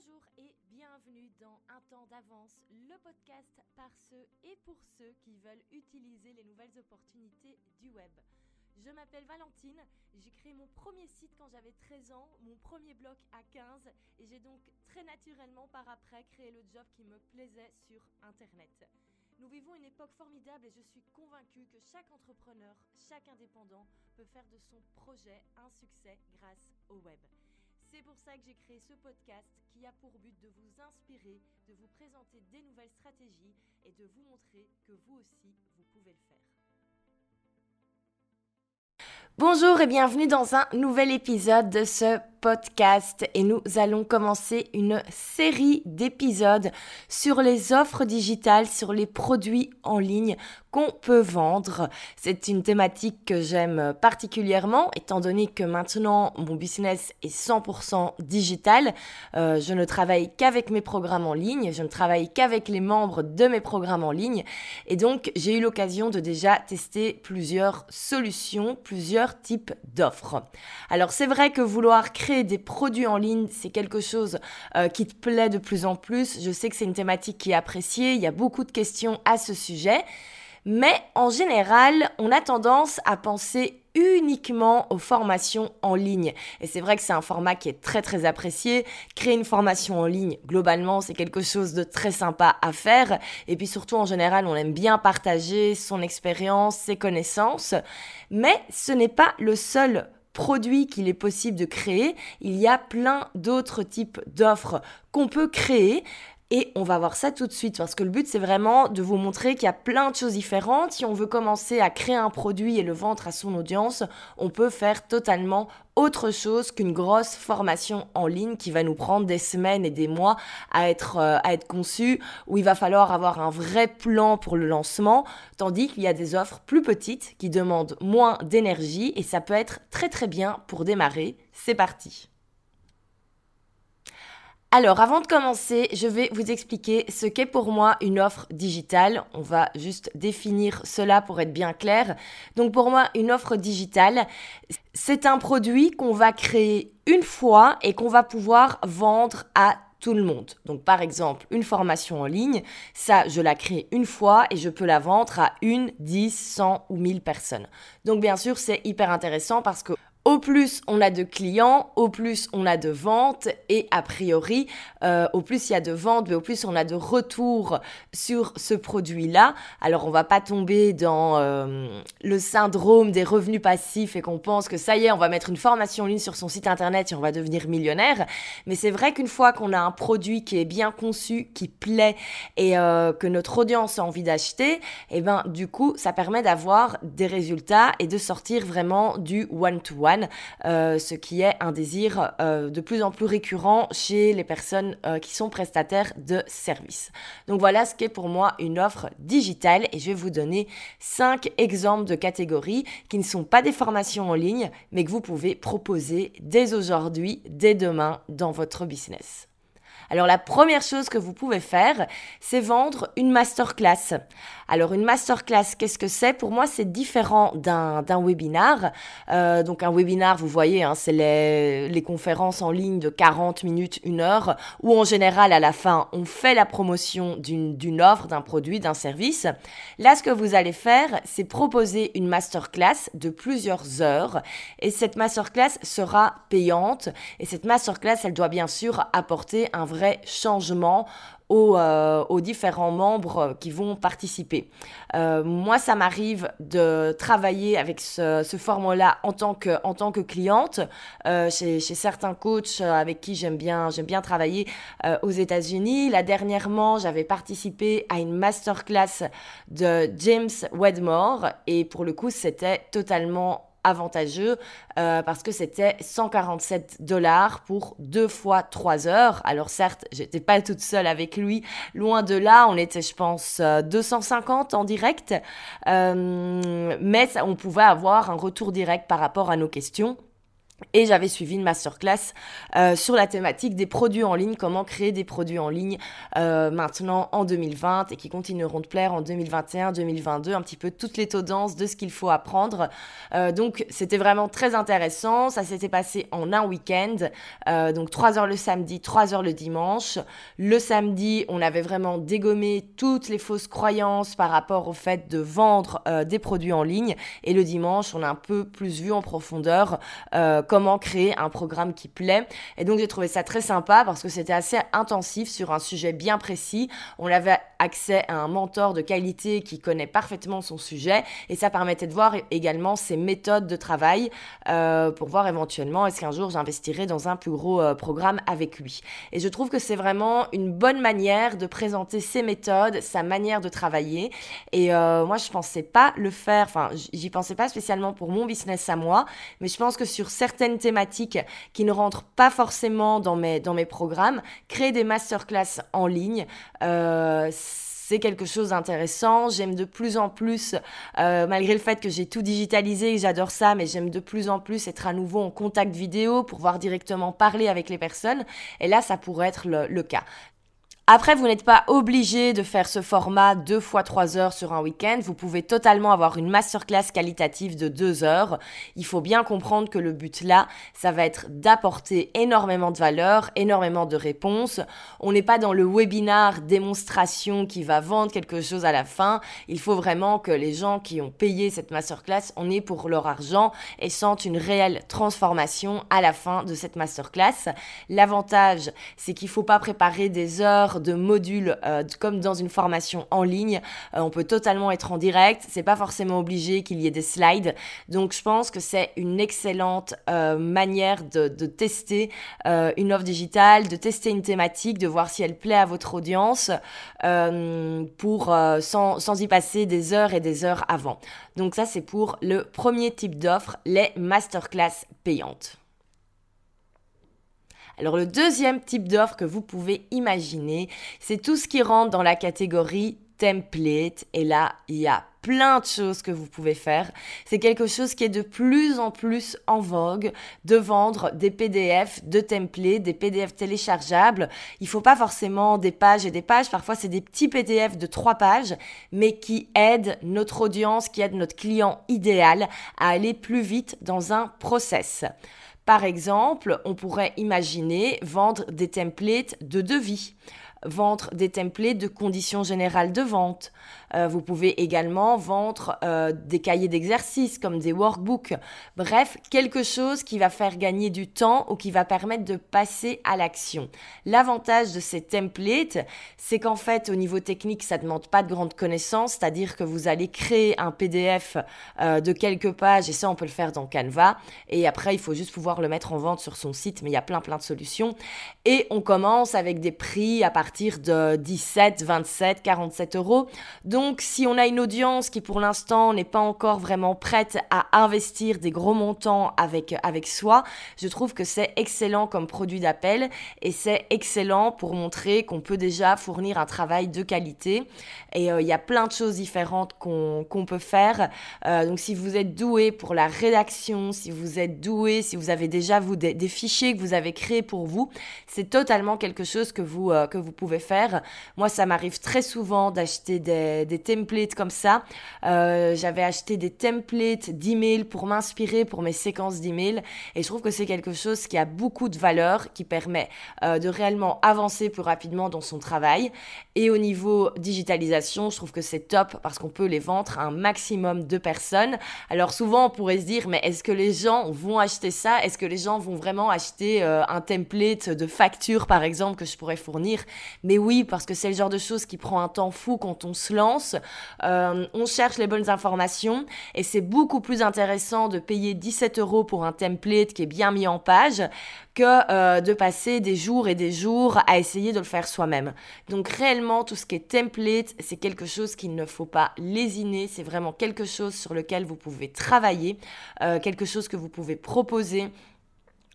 Bonjour et bienvenue dans Un temps d'avance, le podcast par ceux et pour ceux qui veulent utiliser les nouvelles opportunités du web. Je m'appelle Valentine, j'ai créé mon premier site quand j'avais 13 ans, mon premier blog à 15 et j'ai donc très naturellement par après créé le job qui me plaisait sur Internet. Nous vivons une époque formidable et je suis convaincue que chaque entrepreneur, chaque indépendant peut faire de son projet un succès grâce au web. C'est pour ça que j'ai créé ce podcast qui a pour but de vous inspirer, de vous présenter des nouvelles stratégies et de vous montrer que vous aussi, vous pouvez le faire. Bonjour et bienvenue dans un nouvel épisode de ce podcast et nous allons commencer une série d'épisodes sur les offres digitales, sur les produits en ligne qu'on peut vendre. C'est une thématique que j'aime particulièrement étant donné que maintenant mon business est 100% digital. Euh, je ne travaille qu'avec mes programmes en ligne, je ne travaille qu'avec les membres de mes programmes en ligne et donc j'ai eu l'occasion de déjà tester plusieurs solutions, plusieurs types d'offres. Alors c'est vrai que vouloir créer des produits en ligne, c'est quelque chose euh, qui te plaît de plus en plus. Je sais que c'est une thématique qui est appréciée, il y a beaucoup de questions à ce sujet. Mais en général, on a tendance à penser uniquement aux formations en ligne. Et c'est vrai que c'est un format qui est très très apprécié. Créer une formation en ligne, globalement, c'est quelque chose de très sympa à faire. Et puis surtout, en général, on aime bien partager son expérience, ses connaissances. Mais ce n'est pas le seul produits qu'il est possible de créer, il y a plein d'autres types d'offres qu'on peut créer. Et on va voir ça tout de suite parce que le but c'est vraiment de vous montrer qu'il y a plein de choses différentes. Si on veut commencer à créer un produit et le vendre à son audience, on peut faire totalement autre chose qu'une grosse formation en ligne qui va nous prendre des semaines et des mois à être, euh, à être conçue, où il va falloir avoir un vrai plan pour le lancement, tandis qu'il y a des offres plus petites qui demandent moins d'énergie et ça peut être très très bien pour démarrer. C'est parti. Alors, avant de commencer, je vais vous expliquer ce qu'est pour moi une offre digitale. On va juste définir cela pour être bien clair. Donc, pour moi, une offre digitale, c'est un produit qu'on va créer une fois et qu'on va pouvoir vendre à tout le monde. Donc par exemple, une formation en ligne, ça je la crée une fois et je peux la vendre à une, dix, cent ou mille personnes. Donc bien sûr, c'est hyper intéressant parce que au plus on a de clients, au plus on a de ventes et a priori, euh, au plus il y a de ventes, mais au plus on a de retours sur ce produit-là. Alors on va pas tomber dans euh, le syndrome des revenus passifs et qu'on pense que ça y est, on va mettre une formation en ligne sur son site internet et on va devenir millionnaire. Mais c'est vrai qu'une fois qu'on a un produit qui est bien conçu, qui plaît et euh, que notre audience a envie d'acheter, et eh ben du coup ça permet d'avoir des résultats et de sortir vraiment du one-to-one. Euh, ce qui est un désir euh, de plus en plus récurrent chez les personnes euh, qui sont prestataires de services. Donc voilà ce qu'est pour moi une offre digitale et je vais vous donner cinq exemples de catégories qui ne sont pas des formations en ligne, mais que vous pouvez proposer dès aujourd'hui, dès demain dans votre business. Alors la première chose que vous pouvez faire, c'est vendre une masterclass. Alors une masterclass, qu'est-ce que c'est? Pour moi, c'est différent d'un, webinar. Euh, donc un webinar, vous voyez, hein, c'est les, les conférences en ligne de 40 minutes, une heure, où en général, à la fin, on fait la promotion d'une offre, d'un produit, d'un service. Là, ce que vous allez faire, c'est proposer une masterclass de plusieurs heures. Et cette masterclass sera payante. Et cette masterclass, elle doit bien sûr apporter un vrai changement euh, aux, différents membres qui vont participer. Euh, moi, ça m'arrive de travailler avec ce, format-là en tant que cliente euh, chez, certains coachs avec qui j'aime bien bien travailler aux États-Unis. Là dernièrement, j'avais participé à une masterclass de James Wedmore et pour le coup, c'était totalement avantageux euh, parce que c'était 147 dollars pour deux fois trois heures. Alors certes, j'étais pas toute seule avec lui, loin de là, on était je pense 250 euh, en direct, euh, mais on pouvait avoir un retour direct par rapport à nos questions. Et j'avais suivi une masterclass euh, sur la thématique des produits en ligne, comment créer des produits en ligne euh, maintenant en 2020 et qui continueront de plaire en 2021, 2022, un petit peu toutes les tendances de ce qu'il faut apprendre. Euh, donc c'était vraiment très intéressant. Ça s'était passé en un week-end, euh, donc trois heures le samedi, trois heures le dimanche. Le samedi, on avait vraiment dégommé toutes les fausses croyances par rapport au fait de vendre euh, des produits en ligne. Et le dimanche, on a un peu plus vu en profondeur comment créer un programme qui plaît. Et donc j'ai trouvé ça très sympa parce que c'était assez intensif sur un sujet bien précis. On avait accès à un mentor de qualité qui connaît parfaitement son sujet et ça permettait de voir également ses méthodes de travail euh, pour voir éventuellement est-ce qu'un jour j'investirai dans un plus gros euh, programme avec lui. Et je trouve que c'est vraiment une bonne manière de présenter ses méthodes, sa manière de travailler. Et euh, moi, je pensais pas le faire, enfin, j'y pensais pas spécialement pour mon business à moi, mais je pense que sur thématiques qui ne rentrent pas forcément dans mes, dans mes programmes, créer des masterclass en ligne, euh, c'est quelque chose d'intéressant. J'aime de plus en plus, euh, malgré le fait que j'ai tout digitalisé et j'adore ça, mais j'aime de plus en plus être à nouveau en contact vidéo pour voir directement parler avec les personnes. Et là, ça pourrait être le cas. Après, vous n'êtes pas obligé de faire ce format deux fois trois heures sur un week-end. Vous pouvez totalement avoir une masterclass qualitative de deux heures. Il faut bien comprendre que le but là, ça va être d'apporter énormément de valeur, énormément de réponses. On n'est pas dans le webinar démonstration qui va vendre quelque chose à la fin. Il faut vraiment que les gens qui ont payé cette masterclass en aient pour leur argent et sentent une réelle transformation à la fin de cette masterclass. L'avantage, c'est qu'il faut pas préparer des heures de modules euh, comme dans une formation en ligne. Euh, on peut totalement être en direct. C'est pas forcément obligé qu'il y ait des slides. Donc je pense que c'est une excellente euh, manière de, tester une offre digitale, de tester une thématique, de voir si elle plaît à votre audience pour sans, sans y passer des heures et des heures avant. Donc ça c'est pour le premier type d'offre, les masterclass payantes. Alors le deuxième type d'offre que vous pouvez imaginer, c'est tout ce qui rentre dans la catégorie template. Et là, il y a plein de choses que vous pouvez faire. C'est quelque chose qui est de plus en plus en vogue de vendre des PDF de templates, des PDF téléchargeables. Il faut pas forcément des pages et des pages. Parfois, c'est des petits PDF de trois pages, mais qui aident notre audience, qui aident notre client idéal à aller plus vite dans un process. Par exemple, on pourrait imaginer vendre des templates de devis vendre des templates de conditions générales de vente. Euh, vous pouvez également vendre euh, des cahiers d'exercice comme des workbooks. Bref, quelque chose qui va faire gagner du temps ou qui va permettre de passer à l'action. L'avantage de ces templates, c'est qu'en fait, au niveau technique, ça ne demande pas de grandes connaissances, c'est-à-dire que vous allez créer un PDF euh, de quelques pages et ça, on peut le faire dans Canva. Et après, il faut juste pouvoir le mettre en vente sur son site, mais il y a plein plein de solutions. Et on commence avec des prix à partir de 17, 27, 47 euros. Donc si on a une audience qui pour l'instant n'est pas encore vraiment prête à investir des gros montants avec, avec soi, je trouve que c'est excellent comme produit d'appel et c'est excellent pour montrer qu'on peut déjà fournir un travail de qualité. Et euh, il y a plein de choses différentes qu'on peut faire. Euh, donc si vous êtes doué pour la rédaction, si vous êtes doué, si vous avez déjà des, fichiers que vous avez créés pour vous, c'est totalement quelque chose que vous, euh, que vous pouvez faire. Moi, ça m'arrive très souvent d'acheter des, des, templates comme ça. Euh, J'avais acheté des templates d'emails pour m'inspirer pour mes séquences d'emails et je trouve que c'est quelque chose qui a beaucoup de valeur, qui permet euh, de réellement avancer plus rapidement dans son travail. Et au niveau digitalisation, je trouve que c'est top parce qu'on peut les vendre à un maximum de personnes. Alors souvent, on pourrait se dire, mais est-ce que les gens vont acheter ça? Est-ce que les gens vont vraiment acheter euh, un template de facture, par exemple, que je pourrais fournir? Mais oui, parce que c'est le genre de choses qui prend un temps fou quand on se lance. Euh, on cherche les bonnes informations et c'est beaucoup plus intéressant de payer 17 euros pour un template qui est bien mis en page que euh, de passer des jours et des jours à essayer de le faire soi-même. Donc réellement, tout ce qui est template, c'est quelque chose qu'il ne faut pas lésiner. C'est vraiment quelque chose sur lequel vous pouvez travailler, euh, quelque chose que vous pouvez proposer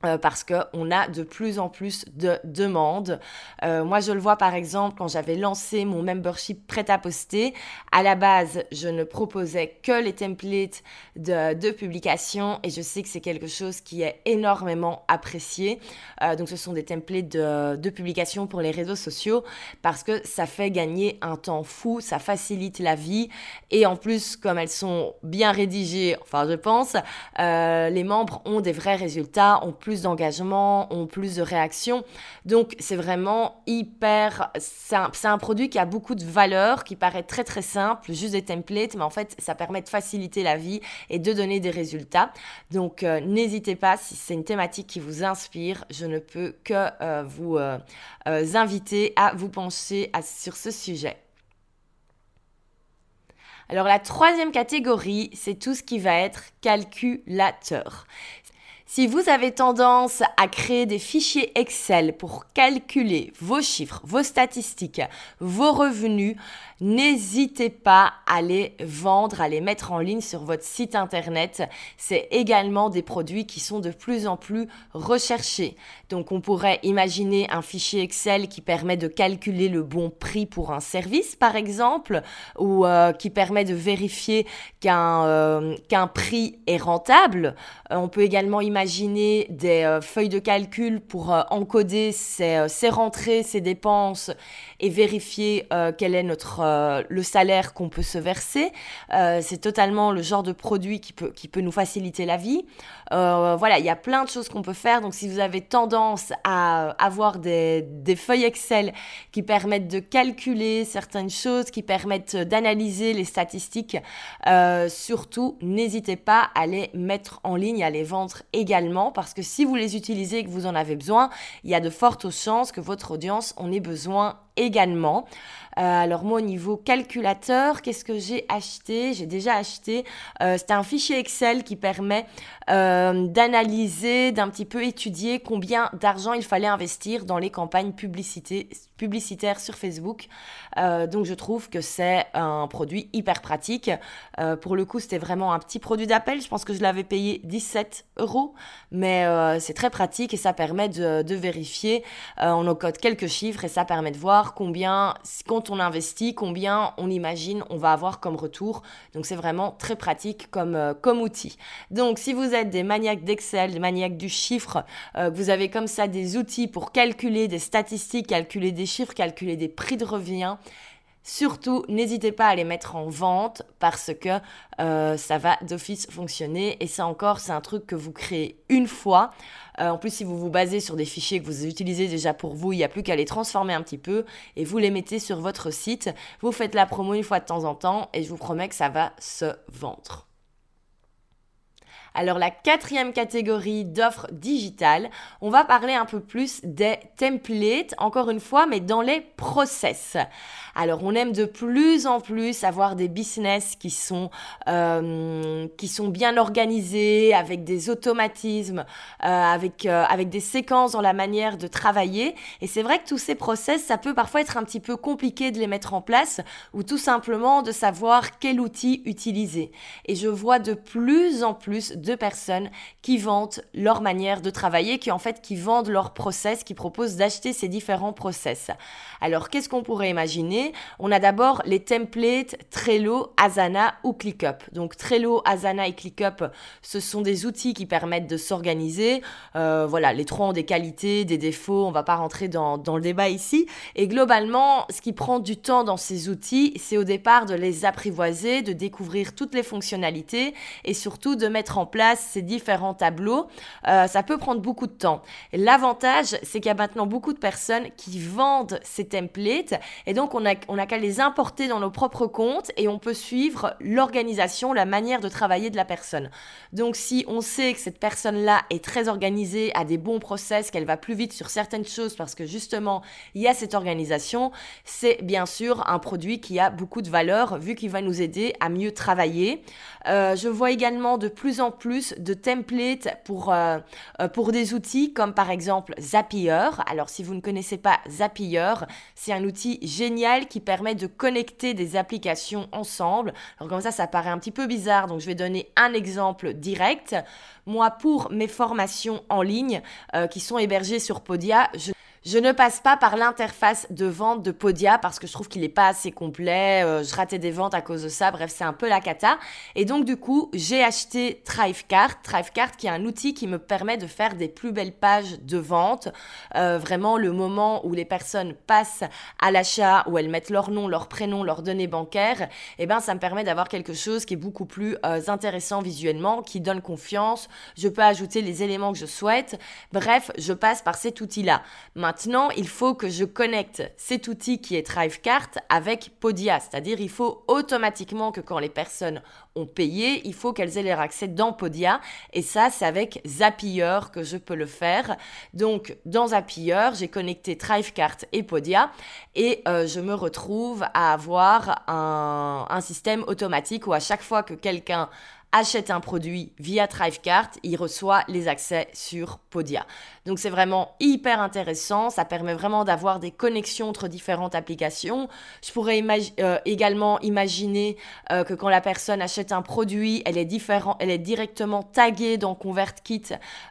euh, parce qu'on a de plus en plus de demandes. Euh, moi, je le vois par exemple quand j'avais lancé mon membership prêt à poster. À la base, je ne proposais que les templates de, publication et je sais que c'est quelque chose qui est énormément apprécié. Euh, donc, ce sont des templates de, de publication pour les réseaux sociaux parce que ça fait gagner un temps fou, ça facilite la vie et en plus, comme elles sont bien rédigées, enfin, je pense, les membres ont des vrais résultats, plus d'engagement, ont plus de réactions. Donc c'est vraiment hyper... C'est un, produit qui a beaucoup de valeur, qui paraît très très simple, juste des templates, mais en fait ça permet de faciliter la vie et de donner des résultats. Donc euh, n'hésitez pas, si c'est une thématique qui vous inspire, je ne peux que euh, vous euh, inviter à vous pencher sur ce sujet. Alors la troisième catégorie, c'est tout ce qui va être calculateur. Si vous avez tendance à créer des fichiers Excel pour calculer vos chiffres, vos statistiques, vos revenus, n'hésitez pas à les vendre, à les mettre en ligne sur votre site internet. C'est également des produits qui sont de plus en plus recherchés. Donc on pourrait imaginer un fichier Excel qui permet de calculer le bon prix pour un service par exemple ou euh, qui permet de vérifier qu'un euh, prix est rentable. Euh, on peut également imaginer des feuilles de calcul pour encoder ses, ses rentrées, ses dépenses et vérifier quel est notre euh, le salaire qu'on peut se verser. Euh, c'est totalement le genre de produit qui peut, qui peut nous faciliter la vie. Euh, voilà, il y a plein de choses qu'on peut faire. Donc si vous avez tendance à avoir des, des feuilles Excel qui permettent de calculer certaines choses, qui permettent d'analyser les statistiques, surtout n'hésitez pas à les mettre en ligne, à les vendre également, parce que si vous les utilisez et que vous en avez besoin, il y a de fortes chances que votre audience en ait besoin également. Euh, alors moi au niveau calculateur, qu'est-ce que j'ai acheté? J'ai déjà acheté, euh, c'était un fichier Excel qui permet euh, d'analyser, d'un petit peu étudier combien d'argent il fallait investir dans les campagnes publicité, publicitaires sur Facebook. donc je trouve que c'est un produit hyper pratique. pour le coup c'était vraiment un petit produit d'appel, je pense que je l'avais payé 17 euros, mais c'est très pratique et ça permet de, vérifier. on encode quelques chiffres et ça permet de voir combien, quand on investit, combien on imagine on va avoir comme retour. Donc c'est vraiment très pratique comme, euh, comme outil. Donc si vous êtes des maniaques d'Excel, des maniaques du chiffre, euh, vous avez comme ça des outils pour calculer des statistiques, calculer des chiffres, calculer des prix de revient, Surtout, n'hésitez pas à les mettre en vente parce que euh, ça va d'office fonctionner. Et ça encore, c'est un truc que vous créez une fois. Euh, en plus, si vous vous basez sur des fichiers que vous utilisez déjà pour vous, il n'y a plus qu'à les transformer un petit peu et vous les mettez sur votre site. Vous faites la promo une fois de temps en temps et je vous promets que ça va se vendre. Alors la quatrième catégorie d'offres digitales, on va parler un peu plus des templates, encore une fois, mais dans les process. Alors on aime de plus en plus avoir des business qui sont, euh, qui sont bien organisés, avec des automatismes, euh, avec, euh, avec des séquences dans la manière de travailler. Et c'est vrai que tous ces process, ça peut parfois être un petit peu compliqué de les mettre en place ou tout simplement de savoir quel outil utiliser. Et je vois de plus en plus de personnes qui vendent leur manière de travailler, qui en fait qui vendent leur process, qui proposent d'acheter ces différents process. Alors qu'est-ce qu'on pourrait imaginer? On a d'abord les templates Trello, Asana ou ClickUp. Donc Trello, Asana et ClickUp, ce sont des outils qui permettent de s'organiser. Euh, voilà, les trois ont des qualités, des défauts, on va pas rentrer dans, dans le débat ici. Et globalement, ce qui prend du temps dans ces outils, c'est au départ de les apprivoiser, de découvrir toutes les fonctionnalités et surtout de mettre en place ces différents tableaux, euh, ça peut prendre beaucoup de temps. L'avantage, c'est qu'il y a maintenant beaucoup de personnes qui vendent ces templates et donc on a, on a qu'à les importer dans nos propres comptes et on peut suivre l'organisation, la manière de travailler de la personne. Donc si on sait que cette personne-là est très organisée, a des bons process, qu'elle va plus vite sur certaines choses parce que justement il y a cette organisation, c'est bien sûr un produit qui a beaucoup de valeur vu qu'il va nous aider à mieux travailler. Euh, je vois également de plus en plus de templates pour, euh, euh, pour des outils comme par exemple Zapier. Alors si vous ne connaissez pas Zapier, c'est un outil génial qui permet de connecter des applications ensemble. Alors comme ça, ça paraît un petit peu bizarre, donc je vais donner un exemple direct. Moi, pour mes formations en ligne euh, qui sont hébergées sur Podia, je je ne passe pas par l'interface de vente de Podia parce que je trouve qu'il n'est pas assez complet. Euh, je ratais des ventes à cause de ça. Bref, c'est un peu la cata. Et donc, du coup, j'ai acheté Thrivecart. Thrivecart qui est un outil qui me permet de faire des plus belles pages de vente. Euh, vraiment, le moment où les personnes passent à l'achat, où elles mettent leur nom, leur prénom, leurs données bancaires, eh ben, ça me permet d'avoir quelque chose qui est beaucoup plus euh, intéressant visuellement, qui donne confiance. Je peux ajouter les éléments que je souhaite. Bref, je passe par cet outil-là. Il faut que je connecte cet outil qui est Thrivecart avec Podia, c'est-à-dire il faut automatiquement que quand les personnes ont payé, il faut qu'elles aient leur accès dans Podia. Et ça c'est avec Zapier que je peux le faire. Donc dans Zapier, j'ai connecté Thrivecart et Podia. Et euh, je me retrouve à avoir un système automatique où à chaque fois que quelqu'un achète un produit via Thrivecart, il reçoit les accès sur Podia. Donc c'est vraiment hyper intéressant, ça permet vraiment d'avoir des connexions entre différentes applications. Je pourrais euh, également imaginer euh, que quand la personne achète un produit, elle est, elle est directement taguée dans ConvertKit,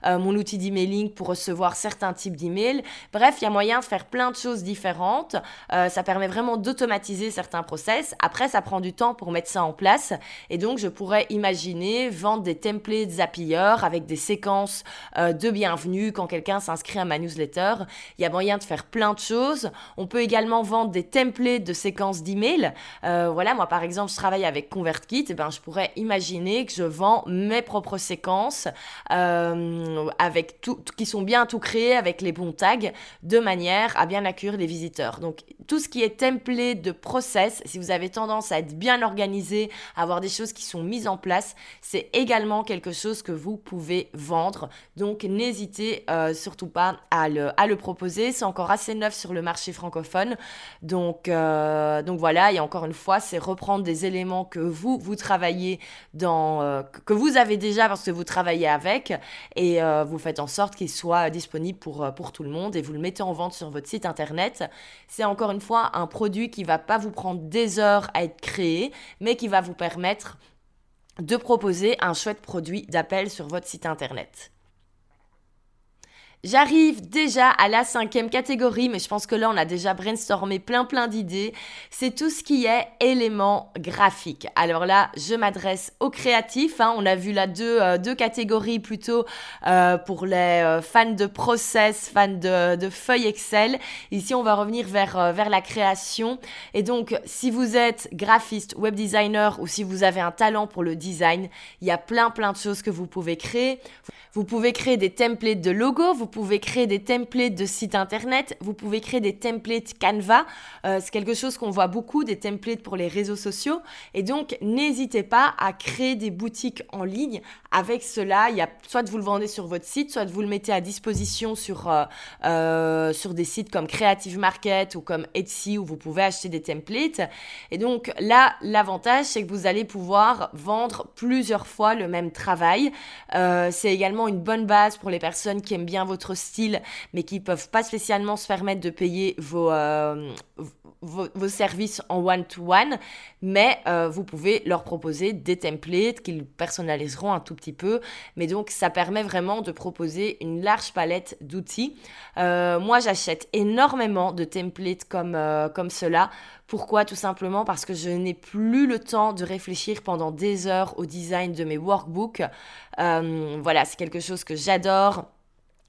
euh, mon outil d'emailing, pour recevoir certains types d'emails. Bref, il y a moyen de faire plein de choses différentes. ça permet vraiment d'automatiser certains process. Après, ça prend du temps pour mettre ça en place. Et donc, je pourrais imaginer vendre des templates Zapier avec des séquences euh, de bienvenue quand quelqu'un s'inscrit à ma newsletter. Il y a moyen de faire plein de choses. On peut également vendre des templates de séquences d'emails. Euh, voilà, moi par exemple, je travaille avec ConvertKit. Et eh ben, je pourrais imaginer que je vends mes propres séquences euh, avec tout, qui sont bien tout créées avec les bons tags de manière à bien accueillir les visiteurs. Donc tout ce qui est template de process, si vous avez tendance à être bien organisé, à avoir des choses qui sont mises en place, c'est également quelque chose que vous pouvez vendre. Donc n'hésitez euh, surtout pas à le, proposer. C'est encore assez neuf sur le marché francophone. Donc, euh, donc voilà, et encore une fois, c'est reprendre des éléments que vous, vous travaillez dans, euh, que vous avez déjà parce que vous travaillez avec et vous faites en sorte qu'il soit disponible pour, pour tout le monde et vous le mettez en vente sur votre site internet. C'est encore une fois un produit qui va pas vous prendre des heures à être créé, mais qui va vous permettre de proposer un chouette produit d'appel sur votre site internet. J'arrive déjà à la cinquième catégorie, mais je pense que là, on a déjà brainstormé plein plein d'idées. C'est tout ce qui est éléments graphiques. Alors là, je m'adresse aux créatifs. Hein. On a vu là deux, euh, deux catégories plutôt euh, pour les euh, fans de process, fans de, feuilles Excel. Ici, on va revenir vers, vers la création. Et donc, si vous êtes graphiste, web designer ou si vous avez un talent pour le design, il y a plein plein de choses que vous pouvez créer. Vous pouvez créer des templates de logos, pouvez créer des templates de sites internet, vous pouvez créer des templates Canva. Euh, c'est quelque chose qu'on voit beaucoup, des templates pour les réseaux sociaux. Et donc, n'hésitez pas à créer des boutiques en ligne. Avec cela, il y a soit vous le vendez sur votre site, soit vous le mettez à disposition sur, euh, euh, sur des sites comme Creative Market ou comme Etsy où vous pouvez acheter des templates. Et donc là, l'avantage, c'est que vous allez pouvoir vendre plusieurs fois le même travail. c'est également une bonne base pour les personnes qui aiment bien votre style, mais qui peuvent pas spécialement se permettre de payer vos, euh, services en one-to-one, mais euh, vous pouvez leur proposer des templates qu'ils personnaliseront un tout petit peu. Mais donc, ça permet vraiment de proposer une large palette d'outils. Euh, moi, j'achète énormément de templates comme, comme cela. Pourquoi? Tout simplement parce que je n'ai plus le temps de réfléchir pendant des heures au design de mes workbooks. Voilà, c'est quelque chose que j'adore.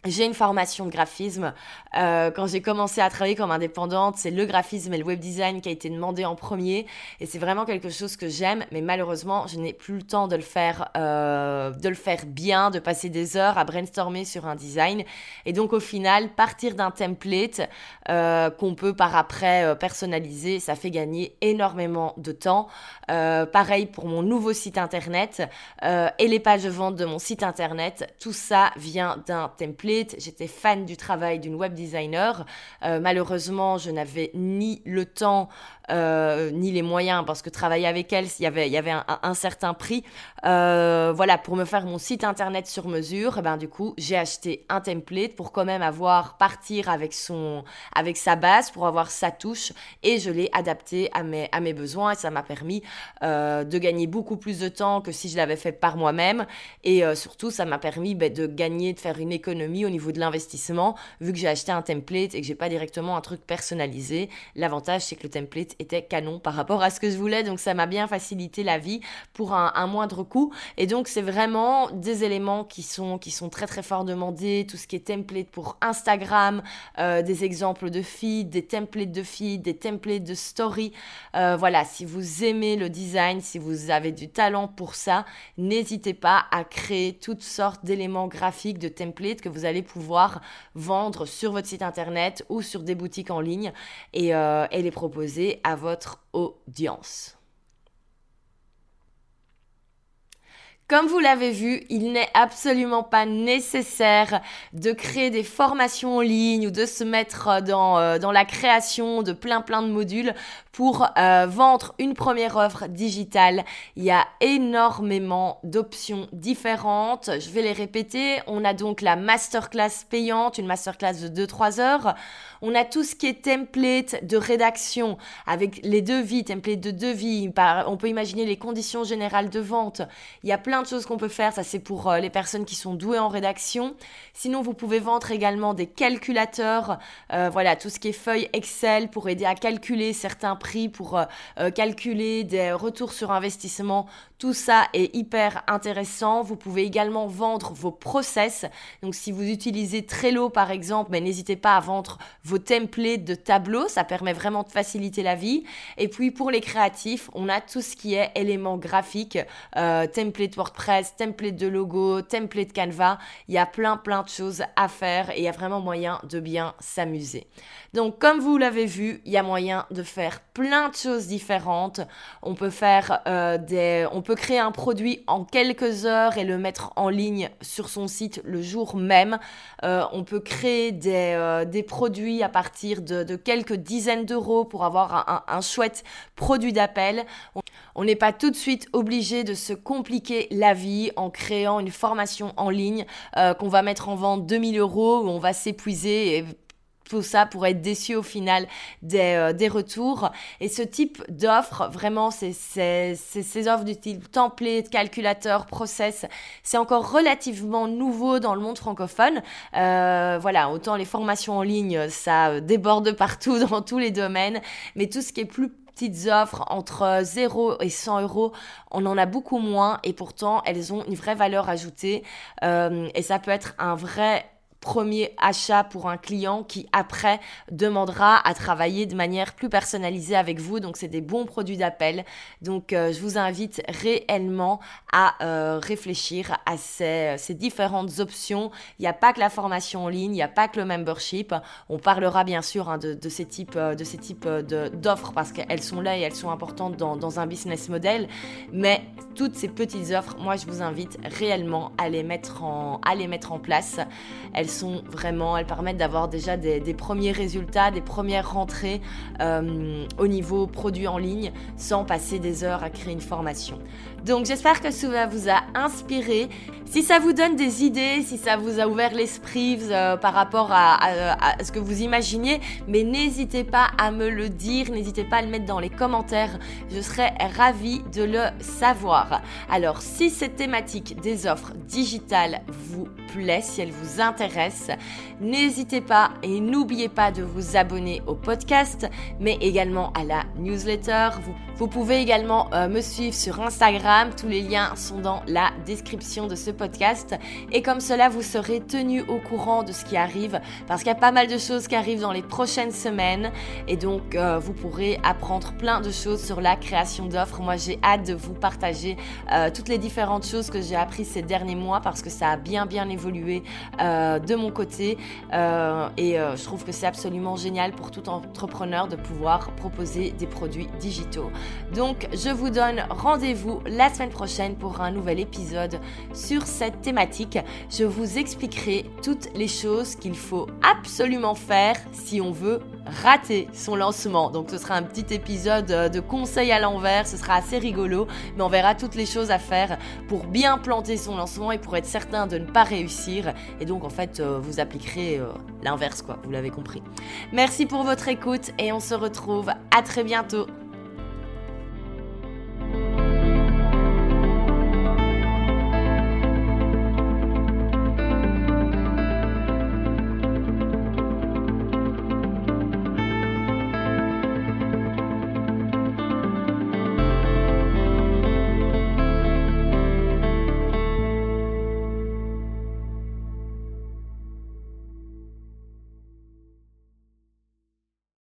J'ai une formation de graphisme. Euh, quand j'ai commencé à travailler comme indépendante, c'est le graphisme et le web design qui a été demandé en premier. Et c'est vraiment quelque chose que j'aime, mais malheureusement, je n'ai plus le temps de le faire, euh, de le faire bien, de passer des heures à brainstormer sur un design. Et donc au final, partir d'un template euh, qu'on peut par après personnaliser, ça fait gagner énormément de temps. Pareil pour mon nouveau site internet et les pages de vente de mon site internet. Tout ça vient d'un template J'étais fan du travail d'une web designer. Euh, malheureusement, je n'avais ni le temps euh, ni les moyens, parce que travailler avec elle, il y avait, y avait un, certain prix. Euh, voilà, pour me faire mon site internet sur mesure, eh ben, du coup, j'ai acheté un template pour quand même avoir, partir avec, son, avec sa base, pour avoir sa touche, et je l'ai adapté à mes, à mes besoins, et ça m'a permis de gagner beaucoup plus de temps que si je l'avais fait par moi-même, et surtout, ça m'a permis ben, de gagner, de faire une économie au niveau de l'investissement, vu que j'ai acheté un template et que j'ai pas directement un truc personnalisé. L'avantage, c'est que le template était canon par rapport à ce que je voulais, donc ça m'a bien facilité la vie pour un, moindre coût. Et donc, c'est vraiment des éléments qui sont, qui sont très très fort demandés, tout ce qui est template pour Instagram, euh, des exemples de feed, des templates de feed, des templates de story. Euh, voilà, si vous aimez le design, si vous avez du talent pour ça, n'hésitez pas à créer toutes sortes d'éléments graphiques, de templates que vous allez pouvoir vendre sur votre site internet ou sur des boutiques en ligne et, euh, et les proposer à votre audience. Comme vous l'avez vu, il n'est absolument pas nécessaire de créer des formations en ligne ou de se mettre dans, euh, dans la création de plein plein de modules pour euh, vendre une première offre digitale. Il y a énormément d'options différentes. Je vais les répéter. On a donc la masterclass payante, une masterclass de 2-3 heures. On a tout ce qui est template de rédaction avec les devis, template de devis. On peut imaginer les conditions générales de vente. Il y a plein de choses qu'on peut faire. Ça, c'est pour euh, les personnes qui sont douées en rédaction. Sinon, vous pouvez vendre également des calculateurs. Euh, voilà, tout ce qui est feuille Excel pour aider à calculer certains prix, pour euh, calculer des retours sur investissement. Tout ça est hyper intéressant. Vous pouvez également vendre vos process. Donc, si vous utilisez Trello, par exemple, mais ben, n'hésitez pas à vendre vos templates de tableaux. Ça permet vraiment de faciliter la vie. Et puis, pour les créatifs, on a tout ce qui est éléments graphiques, template WordPress, template de logo, template Canva. Il y a plein plein de choses à faire et il y a vraiment moyen de bien s'amuser. Donc comme vous l'avez vu, il y a moyen de faire plein de choses différentes. On peut faire euh, des, on peut créer un produit en quelques heures et le mettre en ligne sur son site le jour même. Euh, on peut créer des, euh, des, produits à partir de, quelques dizaines d'euros pour avoir un, chouette produit d'appel. N'est pas tout de suite obligé de se compliquer la vie en créant une formation en ligne euh, qu'on va mettre en vente 2000 euros où on va s'épuiser et tout ça pour être déçu au final des, euh, des retours. Et ce type d'offres, vraiment, c'est ces offres du type template, calculateur, process, c'est encore relativement nouveau dans le monde francophone. Euh, voilà, autant les formations en ligne, ça déborde partout dans tous les domaines, mais tout ce qui est plus petites offres entre 0 et 100 euros, on en a beaucoup moins et pourtant elles ont une vraie valeur ajoutée. Euh, et ça peut être un vrai premier achat pour un client qui après demandera à travailler de manière plus personnalisée avec vous. Donc c'est des bons produits d'appel. Donc euh, je vous invite réellement à euh, réfléchir à ces, ces, différentes options. Il n'y a pas que la formation en ligne, il n'y a pas que le membership. On parlera bien sûr hein, de, ces types, de ces types d'offres parce qu'elles sont là et elles sont importantes dans, un business model. Mais toutes ces petites offres, moi je vous invite réellement à les mettre en, à les mettre en place. Elles vraiment, elles permettent d'avoir déjà des, premiers résultats, des premières rentrées euh, au niveau produit en ligne sans passer des heures à créer une formation. Donc j'espère que cela vous a inspiré. Si ça vous donne des idées, si ça vous a ouvert l'esprit euh, par rapport à, ce que vous imaginiez, mais n'hésitez pas à me le dire, n'hésitez pas à le mettre dans les commentaires. Je serais ravie de le savoir. Alors si cette thématique des offres digitales vous plaît, si elle vous intéresse, n'hésitez pas et n'oubliez pas de vous abonner au podcast, mais également à la newsletter. Vous, pouvez également euh, me suivre sur Instagram. Tous les liens sont dans la description de ce podcast. Et comme cela, vous serez tenu au courant de ce qui arrive parce qu'il y a pas mal de choses qui arrivent dans les prochaines semaines. Et donc, euh, vous pourrez apprendre plein de choses sur la création d'offres. Moi, j'ai hâte de vous partager euh, toutes les différentes choses que j'ai apprises ces derniers mois parce que ça a bien, bien évolué de mon côté. et je trouve que c'est absolument génial pour tout entrepreneur de pouvoir proposer des produits digitaux. Donc, je vous donne rendez-vous la semaine prochaine pour un nouvel épisode sur cette thématique. Je vous expliquerai toutes les choses qu'il faut absolument faire si on veut raté son lancement. Donc ce sera un petit épisode euh, de conseils à l'envers, ce sera assez rigolo, mais on verra toutes les choses à faire pour bien planter son lancement et pour être certain de ne pas réussir. Et donc en fait, euh, vous appliquerez euh, l'inverse, quoi, vous l'avez compris. Merci pour votre écoute et on se retrouve à très bientôt.